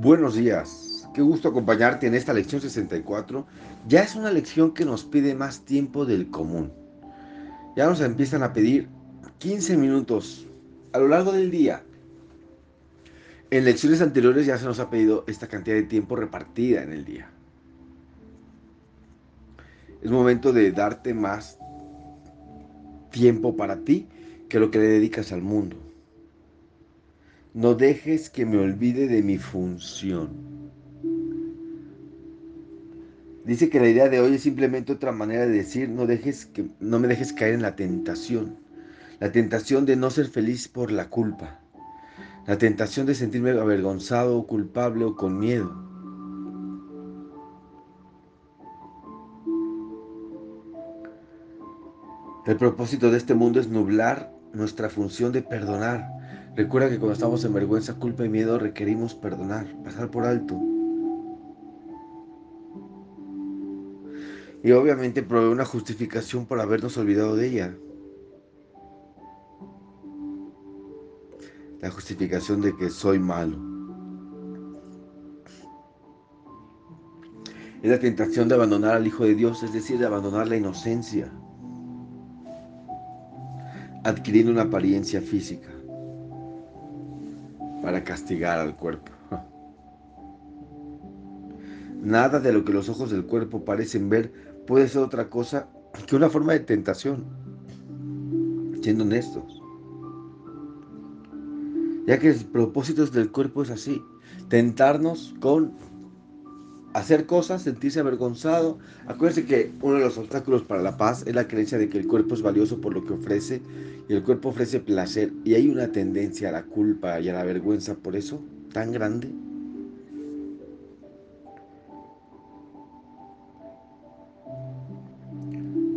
Buenos días, qué gusto acompañarte en esta lección 64. Ya es una lección que nos pide más tiempo del común. Ya nos empiezan a pedir 15 minutos a lo largo del día. En lecciones anteriores ya se nos ha pedido esta cantidad de tiempo repartida en el día. Es momento de darte más tiempo para ti que lo que le dedicas al mundo. No dejes que me olvide de mi función. Dice que la idea de hoy es simplemente otra manera de decir, no, dejes que, no me dejes caer en la tentación. La tentación de no ser feliz por la culpa. La tentación de sentirme avergonzado culpable o con miedo. El propósito de este mundo es nublar nuestra función de perdonar Recuerda que cuando estamos en vergüenza, culpa y miedo requerimos perdonar, pasar por alto. Y obviamente provee una justificación por habernos olvidado de ella. La justificación de que soy malo. Es la tentación de abandonar al Hijo de Dios, es decir, de abandonar la inocencia, adquiriendo una apariencia física para castigar al cuerpo. Nada de lo que los ojos del cuerpo parecen ver puede ser otra cosa que una forma de tentación, siendo honestos. Ya que el propósito del cuerpo es así, tentarnos con hacer cosas, sentirse avergonzado. Acuérdense que uno de los obstáculos para la paz es la creencia de que el cuerpo es valioso por lo que ofrece y el cuerpo ofrece placer y hay una tendencia a la culpa y a la vergüenza por eso tan grande.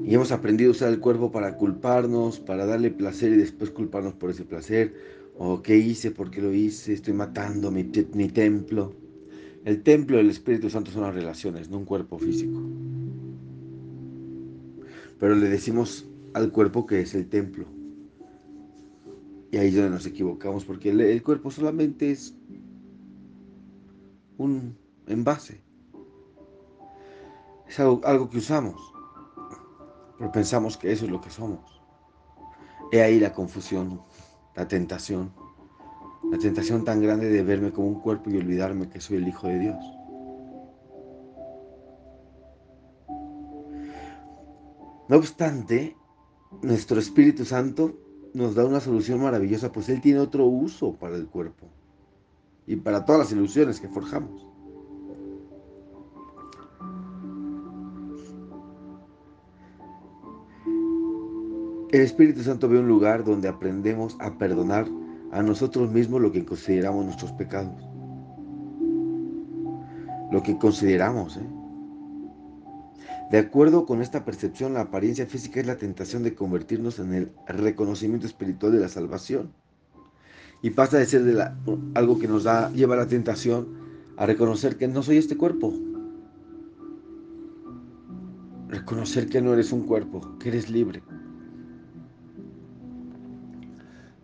Y hemos aprendido a usar el cuerpo para culparnos, para darle placer y después culparnos por ese placer. O qué hice, por qué lo hice, estoy matando mi, mi templo. El templo del Espíritu Santo son las relaciones, no un cuerpo físico. Pero le decimos al cuerpo que es el templo. Y ahí es donde nos equivocamos, porque el, cuerpo solamente es un envase. Es algo, algo que usamos. Pero pensamos que eso es lo que somos. He ahí la confusión, la tentación. La tentación tan grande de verme como un cuerpo y olvidarme que soy el Hijo de Dios. No obstante, nuestro Espíritu Santo nos da una solución maravillosa, pues Él tiene otro uso para el cuerpo y para todas las ilusiones que forjamos. El Espíritu Santo ve un lugar donde aprendemos a perdonar a nosotros mismos lo que consideramos nuestros pecados. Lo que consideramos. ¿eh? De acuerdo con esta percepción, la apariencia física es la tentación de convertirnos en el reconocimiento espiritual de la salvación. Y pasa de ser de algo que nos da, lleva a la tentación a reconocer que no soy este cuerpo. Reconocer que no eres un cuerpo, que eres libre.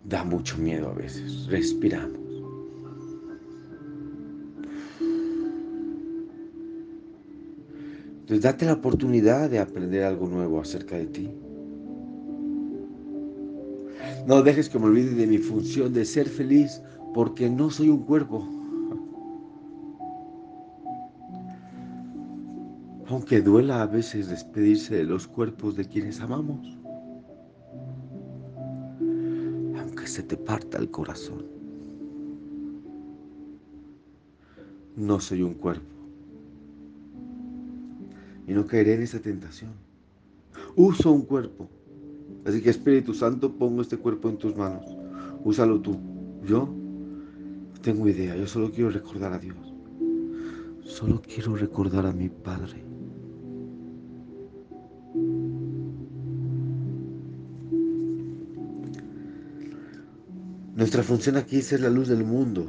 Da mucho miedo a veces. Respiramos. Entonces date la oportunidad de aprender algo nuevo acerca de ti. No dejes que me olvide de mi función de ser feliz porque no soy un cuerpo. Aunque duela a veces despedirse de los cuerpos de quienes amamos. Se te parta el corazón. No soy un cuerpo. Y no caeré en esa tentación. Uso un cuerpo. Así que Espíritu Santo, pongo este cuerpo en tus manos. Úsalo tú. Yo tengo idea. Yo solo quiero recordar a Dios. Solo quiero recordar a mi Padre. Nuestra función aquí es ser la luz del mundo.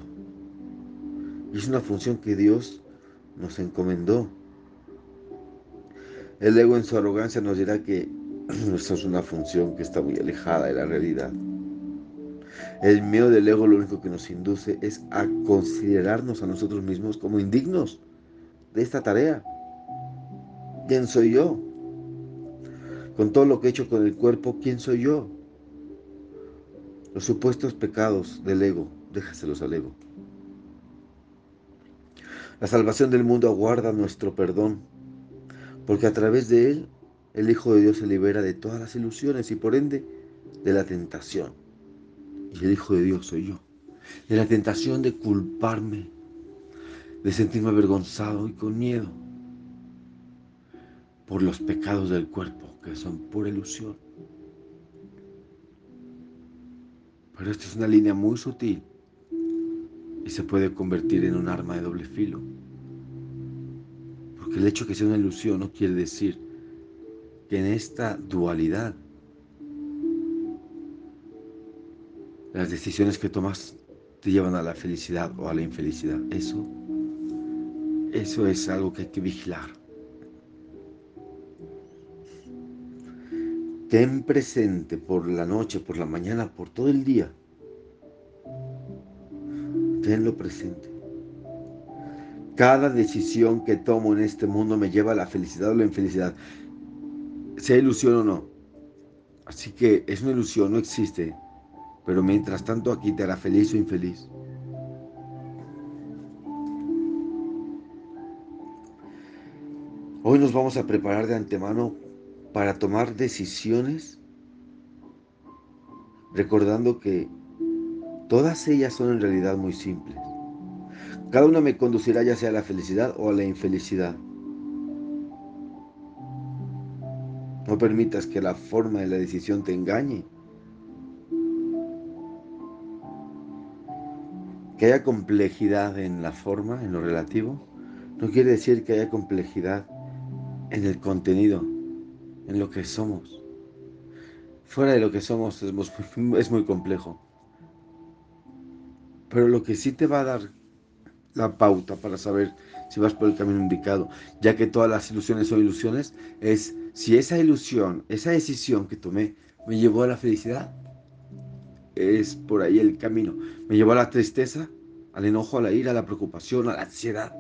Y es una función que Dios nos encomendó. El ego en su arrogancia nos dirá que esto es una función que está muy alejada de la realidad. El miedo del ego lo único que nos induce es a considerarnos a nosotros mismos como indignos de esta tarea. ¿Quién soy yo? Con todo lo que he hecho con el cuerpo, ¿quién soy yo? Los supuestos pecados del ego, déjaselos al ego. La salvación del mundo aguarda nuestro perdón, porque a través de él el Hijo de Dios se libera de todas las ilusiones y por ende de la tentación. Y el Hijo de Dios soy yo. De la tentación de culparme, de sentirme avergonzado y con miedo por los pecados del cuerpo, que son pura ilusión. Pero esta es una línea muy sutil y se puede convertir en un arma de doble filo. Porque el hecho de que sea una ilusión no quiere decir que en esta dualidad las decisiones que tomas te llevan a la felicidad o a la infelicidad. Eso, eso es algo que hay que vigilar. Ten presente por la noche, por la mañana, por todo el día. Tenlo presente. Cada decisión que tomo en este mundo me lleva a la felicidad o la infelicidad, sea ilusión o no. Así que es una ilusión, no existe. Pero mientras tanto aquí te hará feliz o infeliz. Hoy nos vamos a preparar de antemano para tomar decisiones, recordando que todas ellas son en realidad muy simples. Cada una me conducirá ya sea a la felicidad o a la infelicidad. No permitas que la forma de la decisión te engañe. Que haya complejidad en la forma, en lo relativo, no quiere decir que haya complejidad en el contenido, en lo que somos. Fuera de lo que somos es muy, complejo. Pero lo que sí te va a dar la pauta para saber si vas por el camino indicado, ya que todas las ilusiones son ilusiones, es si esa ilusión, esa decisión que tomé me llevó a la felicidad, es por ahí el camino. Me llevó a la tristeza, al enojo, a la ira, a la preocupación, a la ansiedad.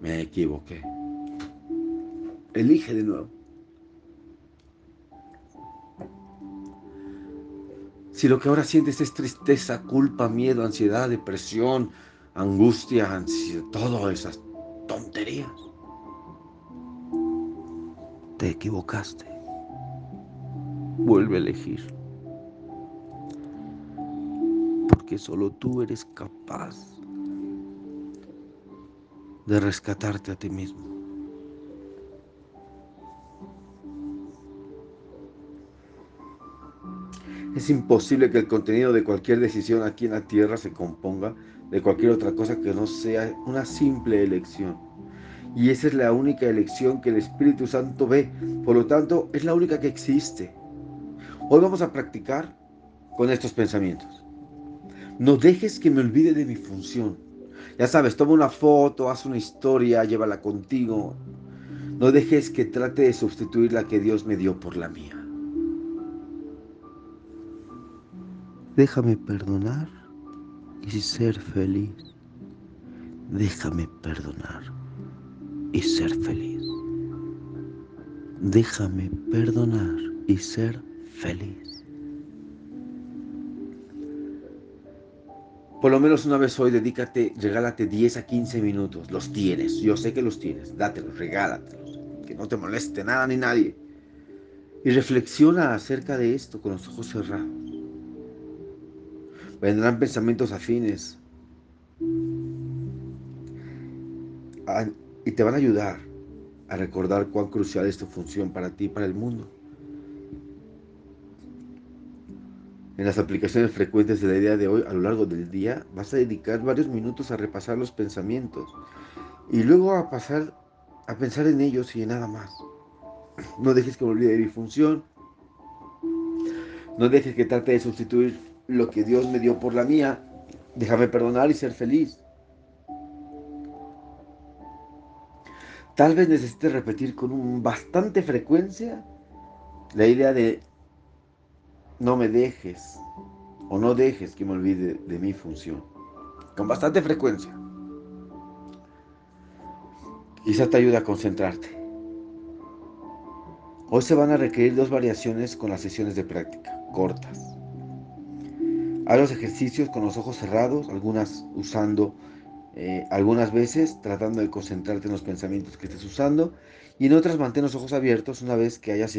Me equivoqué. Elige de nuevo. Si lo que ahora sientes es tristeza, culpa, miedo, ansiedad, depresión, angustia, ansiedad, todas esas tonterías. Te equivocaste. Vuelve a elegir. Porque solo tú eres capaz de rescatarte a ti mismo. Es imposible que el contenido de cualquier decisión aquí en la tierra se componga de cualquier otra cosa que no sea una simple elección. Y esa es la única elección que el Espíritu Santo ve. Por lo tanto, es la única que existe. Hoy vamos a practicar con estos pensamientos. No dejes que me olvide de mi función. Ya sabes, toma una foto, haz una historia, llévala contigo. No dejes que trate de sustituir la que Dios me dio por la mía. Déjame perdonar y ser feliz. Déjame perdonar y ser feliz. Déjame perdonar y ser feliz. Por lo menos una vez hoy, dedícate, regálate 10 a 15 minutos. Los tienes, yo sé que los tienes. Dátelos, regálatelos. Que no te moleste nada ni nadie. Y reflexiona acerca de esto con los ojos cerrados. Vendrán pensamientos afines y te van a ayudar a recordar cuán crucial es tu función para ti y para el mundo. En las aplicaciones frecuentes de la idea de hoy, a lo largo del día, vas a dedicar varios minutos a repasar los pensamientos y luego a pasar a pensar en ellos y en nada más. No dejes que me olvide de mi función. No dejes que trate de sustituir lo que Dios me dio por la mía. Déjame perdonar y ser feliz. Tal vez necesites repetir con bastante frecuencia la idea de no me dejes o no dejes que me olvide de mi función. Con bastante frecuencia. Quizá te ayude a concentrarte. Hoy se van a requerir dos variaciones con las sesiones de práctica, cortas. Haz los ejercicios con los ojos cerrados, algunas usando, eh, algunas veces tratando de concentrarte en los pensamientos que estés usando y en otras mantén los ojos abiertos una vez que hayas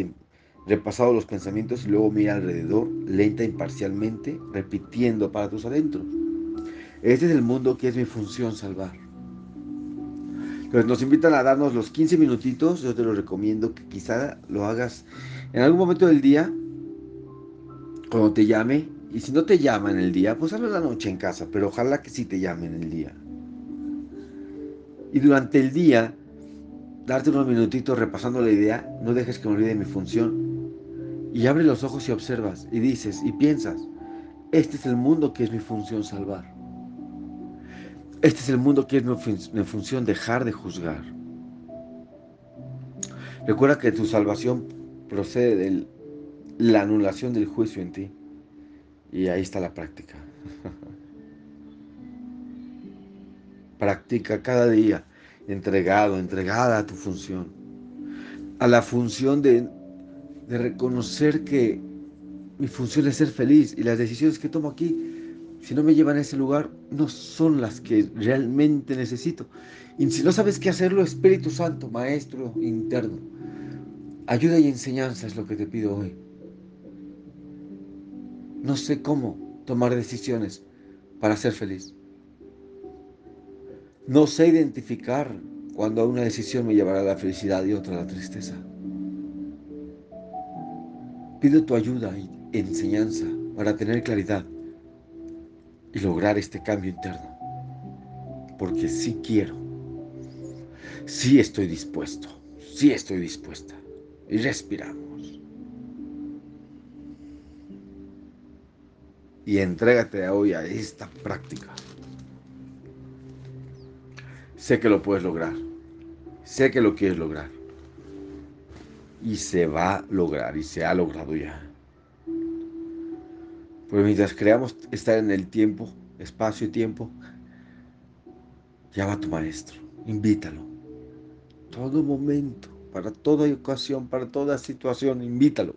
repasado los pensamientos y luego mira alrededor, lenta, imparcialmente, repitiendo para tus adentros. Este es el mundo que es mi función salvar. Entonces nos invitan a darnos los 15 minutitos, yo te lo recomiendo que quizá lo hagas en algún momento del día, cuando te llame, y si no te llama en el día, pues hazlo la noche en casa, pero ojalá que sí te llame en el día. Y durante el día, darte unos minutitos repasando la idea, no dejes que me olvide mi función. Y abre los ojos y observas, y dices, y piensas, este es el mundo que es mi función salvar. Este es el mundo que es mi, función dejar de juzgar. Recuerda que tu salvación procede de la anulación del juicio en ti. Y ahí está la práctica. Practica cada día, entregado, entregada a tu función. A la función de, de reconocer que mi función es ser feliz y las decisiones que tomo aquí si no me llevan a ese lugar, no son las que realmente necesito. Y si no sabes qué hacerlo, Espíritu Santo, Maestro interno, ayuda y enseñanza es lo que te pido hoy. No sé cómo tomar decisiones para ser feliz. No sé identificar cuando una decisión me llevará a la felicidad y otra a la tristeza. Pido tu ayuda y enseñanza para tener claridad y lograr este cambio interno. Porque sí quiero, sí estoy dispuesto, sí estoy dispuesta. Y respiramos. Y entrégate hoy a esta práctica. Sé que lo puedes lograr. Sé que lo quieres lograr. Y se va a lograr y se ha logrado ya. Pues mientras creamos estar en el tiempo, espacio y tiempo, llama a tu maestro, invítalo. Todo momento, para toda ocasión, para toda situación, invítalo.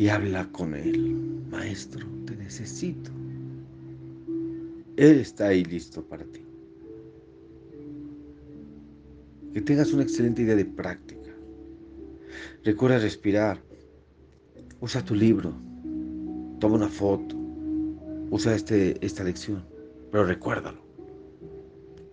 Y habla con él. Maestro, te necesito. Él está ahí listo para ti. Que tengas una excelente idea de práctica. Recuerda respirar. Usa tu libro, toma una foto, usa este, esta lección, pero recuérdalo.